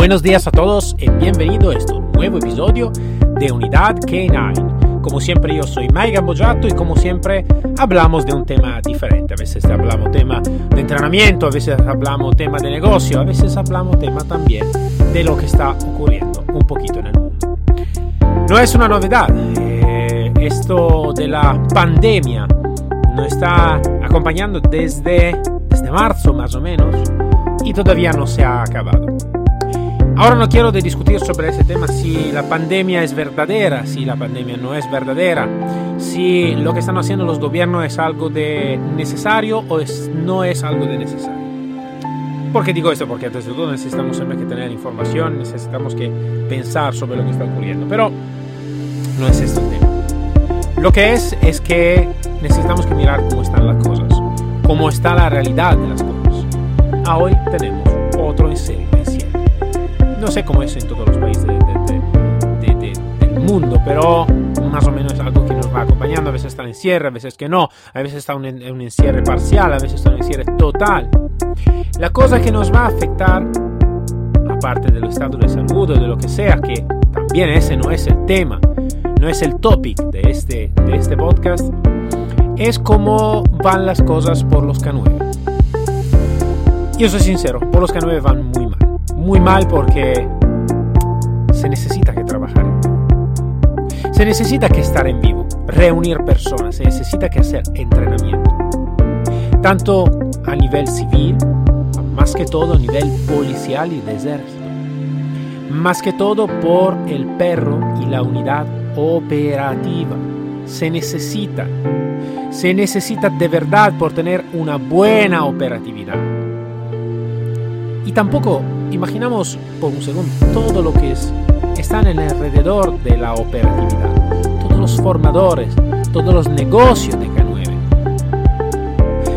Buenos días a todos y bienvenido a este nuevo episodio de Unidad K9. Como siempre yo soy Maigan Bojato y como siempre hablamos de un tema diferente. A veces hablamos tema de entrenamiento, a veces hablamos tema de negocio, a veces hablamos tema también de lo que está ocurriendo un poquito en el mundo. No es una novedad, eh, esto de la pandemia nos está acompañando desde, desde marzo más o menos y todavía no se ha acabado. Ahora no quiero de discutir sobre ese tema si la pandemia es verdadera, si la pandemia no es verdadera, si lo que están haciendo los gobiernos es algo de necesario o es, no es algo de necesario. ¿Por qué digo esto? Porque antes de todo necesitamos siempre que tener información, necesitamos que pensar sobre lo que está ocurriendo. Pero no es este tema. Lo que es es que necesitamos que mirar cómo están las cosas, cómo está la realidad de las cosas. A hoy tenemos otro encierro. No sé cómo es en todos los países de, de, de, del mundo, pero más o menos es algo que nos va acompañando. A veces está en encierre, a veces que no, a veces está un, un encierre parcial, a veces está un encierre total. La cosa que nos va a afectar, aparte del estado de salud o de lo que sea, que también ese no es el tema, no es el topic de este, de este podcast, es cómo van las cosas por los K9. Yo soy sincero, por los K9 van muy. Muy mal porque se necesita que trabajar en vivo. Se necesita que estar en vivo, reunir personas, se necesita que hacer entrenamiento. Tanto a nivel civil, más que todo a nivel policial y de ejército. Más que todo por el perro y la unidad operativa. Se necesita. Se necesita de verdad por tener una buena operatividad. Y tampoco imaginamos por un segundo todo lo que es, están en alrededor de la operatividad. Todos los formadores, todos los negocios de K9.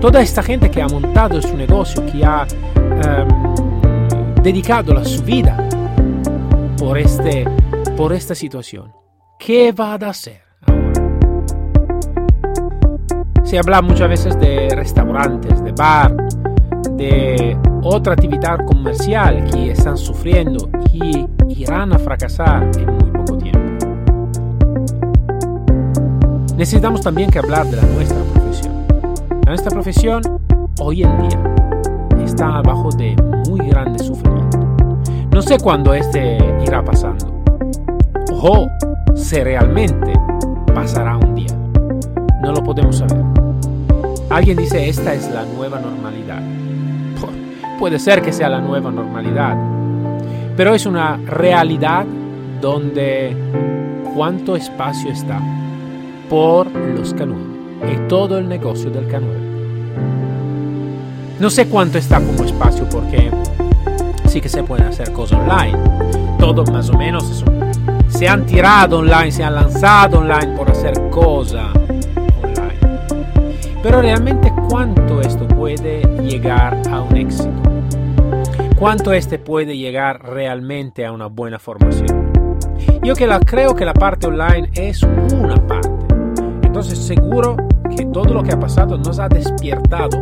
Toda esta gente que ha montado su negocio, que ha um, dedicado la su vida por, este, por esta situación. ¿Qué va a hacer? Se habla muchas veces de restaurantes, de bar, de otra actividad comercial que están sufriendo y irán a fracasar en muy poco tiempo. Necesitamos también que hablar de la nuestra profesión. La nuestra profesión hoy en día está abajo de muy grande sufrimiento. No sé cuándo este irá pasando o si realmente pasará un día. No lo podemos saber. Alguien dice esta es la nueva normalidad. Puede ser que sea la nueva normalidad, pero es una realidad donde cuánto espacio está por los K9 y todo el negocio del K9. No sé cuánto está como espacio porque sí que se pueden hacer cosas online. Todo más o menos se han tirado online, se han lanzado online por hacer cosas online. Pero realmente cuánto esto puede llegar a un éxito cuánto este puede llegar realmente a una buena formación. Yo que la, creo que la parte online es una parte. Entonces seguro que todo lo que ha pasado nos ha despiertado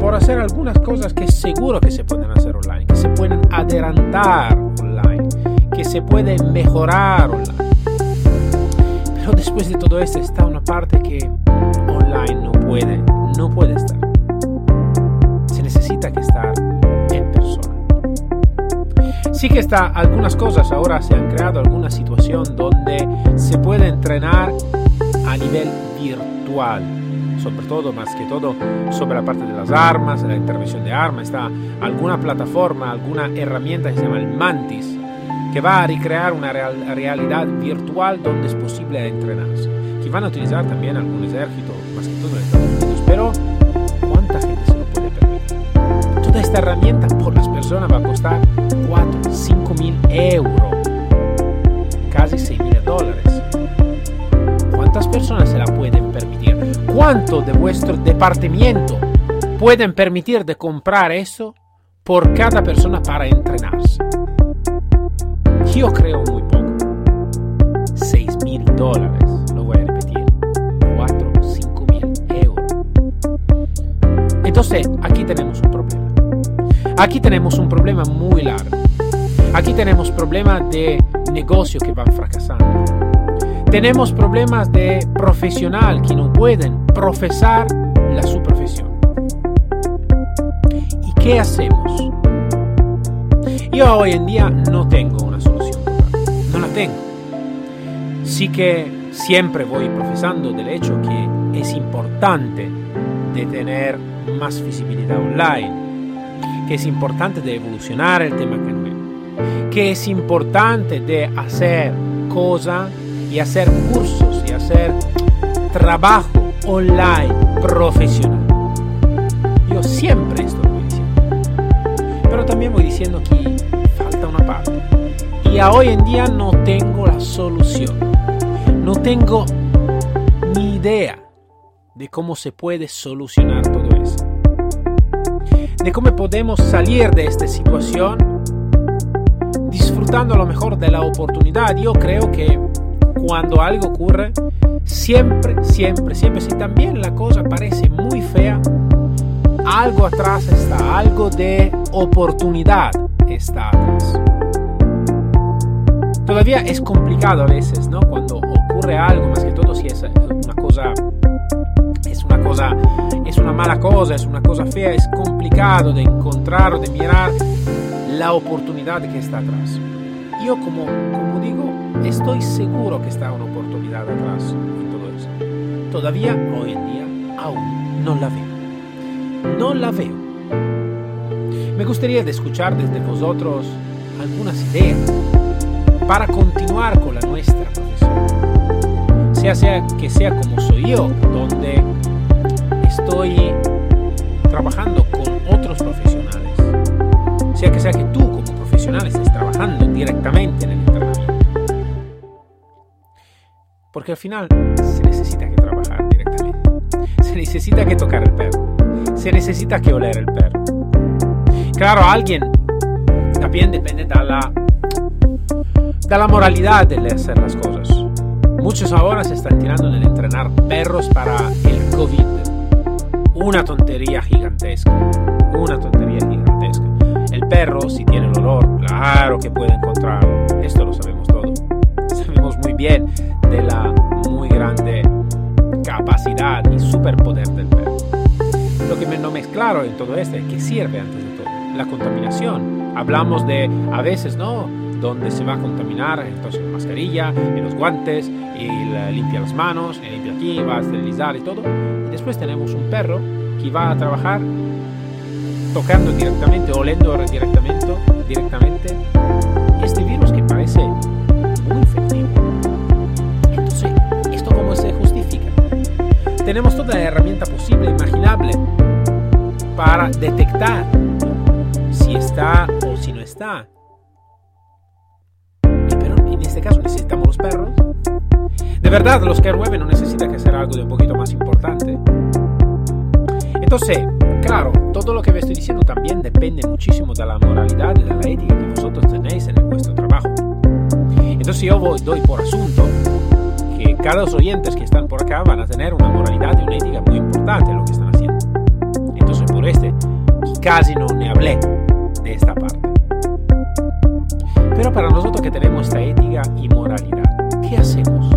por hacer algunas cosas que seguro que se pueden hacer online, que se pueden adelantar online, que se pueden mejorar online. Pero después de todo esto está una parte que online no puede, no puede estar. Sí que está algunas cosas, ahora se han creado alguna situación donde se puede entrenar a nivel virtual, sobre todo, más que todo, sobre la parte de las armas, la intervención de armas, está alguna plataforma, alguna herramienta que se llama el Mantis, que va a recrear una real, realidad virtual donde es posible entrenarse, que van a utilizar también algún ejército, más que todo en Estados Unidos, pero ¿cuánta gente se lo puede permitir? Toda esta herramienta por las personas va a costar mil euros, casi 6 mil dólares. ¿Cuántas personas se la pueden permitir? ¿Cuánto de vuestro departamento pueden permitir de comprar eso por cada persona para entrenarse? Yo creo muy poco. 6 mil dólares, lo voy a repetir. 4, 5 mil euros. Entonces, aquí tenemos un problema. Aquí tenemos un problema muy largo. Aquí tenemos problemas de negocio que van fracasando. Tenemos problemas de profesional que no pueden profesar la su profesión. ¿Y qué hacemos? Yo hoy en día no tengo una solución. No la tengo. Sí que siempre voy profesando del hecho que es importante de tener más visibilidad online, que es importante de evolucionar el tema que es importante de hacer cosas y hacer cursos y hacer trabajo online profesional. Yo siempre estoy diciendo. Pero también voy diciendo que falta una parte. Y a hoy en día no tengo la solución. No tengo ni idea de cómo se puede solucionar todo eso. De cómo podemos salir de esta situación disfrutando a lo mejor de la oportunidad. Yo creo que cuando algo ocurre, siempre, siempre, siempre, si también la cosa parece muy fea, algo atrás está, algo de oportunidad está atrás. Todavía es complicado a veces, ¿no? Cuando ocurre algo, más que todo si es una cosa, es una cosa, es una mala cosa, es una cosa fea, es complicado de encontrar o de mirar la oportunidad que está atrás. Yo como, como digo, estoy seguro que está una oportunidad atrás en todo eso. Todavía hoy en día aún no la veo. No la veo. Me gustaría de escuchar desde vosotros algunas ideas para continuar con la nuestra profesión. Sea, sea que sea como soy yo, donde estoy trabajando con otros profesionales sea que sea que tú Porque al final se necesita que trabajar directamente. Se necesita que tocar el perro. Se necesita que oler el perro. Claro, alguien también depende de la, de la moralidad de hacer las cosas. Muchos ahora se están tirando en entrenar perros para el COVID. Una tontería gigantesca. Una tontería gigantesca. El perro, si tiene el olor, claro que puede encontrarlo. Esto lo sabemos todo. Sabemos muy bien de la muy grande capacidad y superpoder del perro. Lo que no me es claro en todo esto es que sirve antes de todo. La contaminación. Hablamos de, a veces, ¿no? Donde se va a contaminar, entonces la mascarilla, en los guantes, y limpia las manos, y limpia aquí, va a esterilizar y todo. Y después tenemos un perro que va a trabajar tocando directamente, oliendo directamente, directamente este virus Tenemos toda la herramienta posible, imaginable, para detectar si está o si no está. Pero en este caso necesitamos los perros. De verdad, los que 9 no necesitan que hacer algo de un poquito más importante. Entonces, claro, todo lo que me estoy diciendo también depende muchísimo de la moralidad y de la ética que vosotros tenéis en vuestro trabajo. Entonces yo voy, doy por asunto cada los oyentes que están por acá van a tener una moralidad y una ética muy importante en lo que están haciendo. Entonces por este, casi no me hablé de esta parte. Pero para nosotros que tenemos esta ética y moralidad, ¿qué hacemos?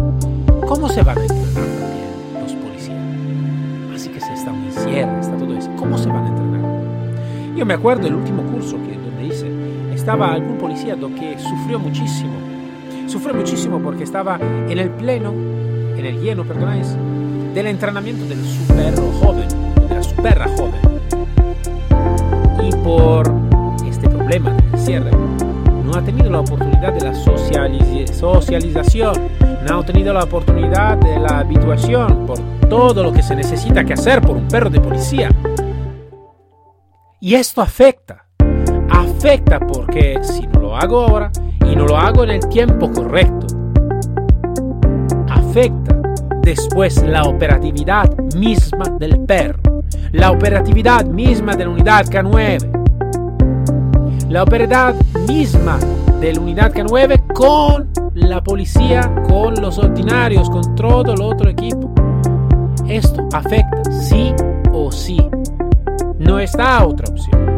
¿Cómo se van a entrenar? está todo eso. ¿Cómo se van a entrenar? Yo me acuerdo del último curso que donde hice, estaba algún policía que sufrió muchísimo. Sufrió muchísimo porque estaba en el pleno, en el lleno, perdonáis, del entrenamiento del super joven, de la super joven. Y por este problema del cierre, no ha tenido la oportunidad de la socialización, no ha tenido la oportunidad de la habituación por todo lo que se necesita que hacer por un perro de policía. Y esto afecta. Afecta porque si no lo hago ahora y no lo hago en el tiempo correcto, afecta después la operatividad misma del perro, la operatividad misma de la unidad K9, la operatividad misma de la unidad K9 con la policía, con los ordinarios, con todo el otro equipo. Esto afecta sí o sí. No está otra opción.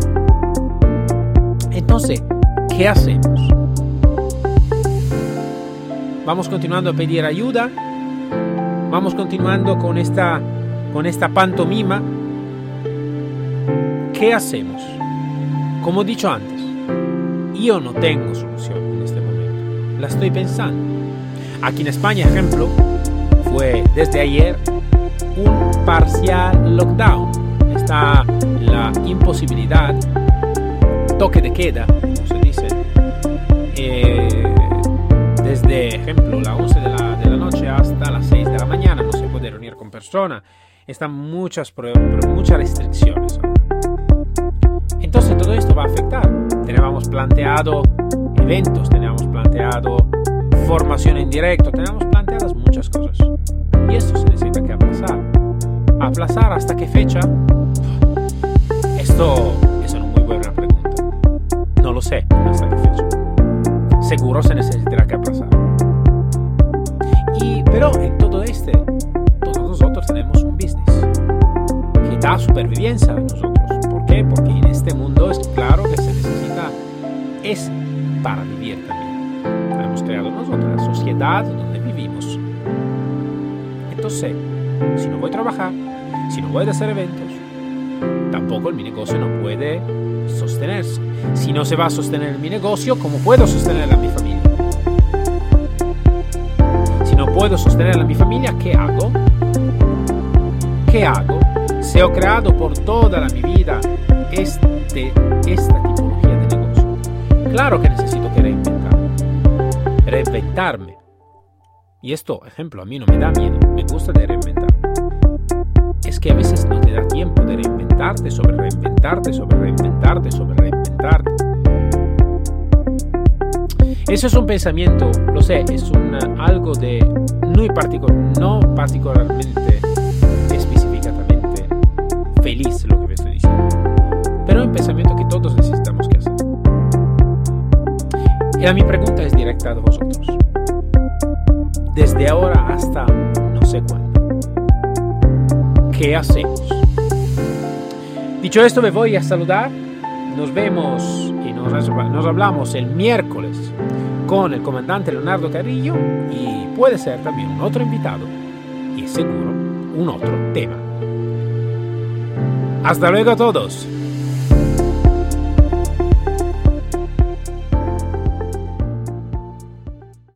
Entonces, ¿qué hacemos? Vamos continuando a pedir ayuda. Vamos continuando con esta, con esta pantomima. ¿Qué hacemos? Como he dicho antes, yo no tengo solución en este momento. La estoy pensando. Aquí en España, ejemplo, fue desde ayer un parcial lockdown. Está la imposibilidad, toque de queda, como se dice, eh, desde, ejemplo, la 11 de la, de la, noche hasta las 6 de la mañana. No se puede reunir con persona. Están muchas, muchas restricciones. Entonces todo esto va a afectar. Teníamos planteado eventos, teníamos planteado formación en directo, teníamos planteadas muchas cosas. Y esto se necesita que aplazar. ¿Aplazar hasta qué fecha? Esto es una muy buena pregunta. No lo sé hasta qué. Seguro se necesitará que aplazar. Y, pero en todo este, todos nosotros tenemos un business que da supervivencia a nosotros. ¿Por qué? Porque en este mundo es claro que se necesita, es para vivir también. Hemos creado nosotros la sociedad donde vivimos. Entonces, si no voy a trabajar, si no voy a hacer eventos, tampoco mi negocio no puede sostenerse. Si no se va a sostener mi negocio, ¿cómo puedo sostener a mi familia? Si no puedo sostener a mi familia, ¿qué hago? ¿Qué hago? Si he creado por toda la mi vida este, esta tipología de negocio. Claro que necesito que reinventarme. Reinventarme. Y esto, ejemplo, a mí no me da miedo. Me gusta de reinventarme. Es que a veces no te da tiempo de reinventarte, sobre reinventarte, sobre reinventarte, sobre Eso es un pensamiento, lo sé, es un, algo de muy particular, no particularmente específicamente feliz lo que me estoy diciendo, pero un pensamiento que todos necesitamos que hacer. Y mi pregunta es directa a vosotros. Desde ahora hasta no sé cuándo. ¿Qué hacemos? Dicho esto, me voy a saludar. Nos vemos y nos, hablamos el miércoles con el comandante Leonardo Carrillo y puede ser también otro invitado y seguro un otro tema. Hasta luego a todos.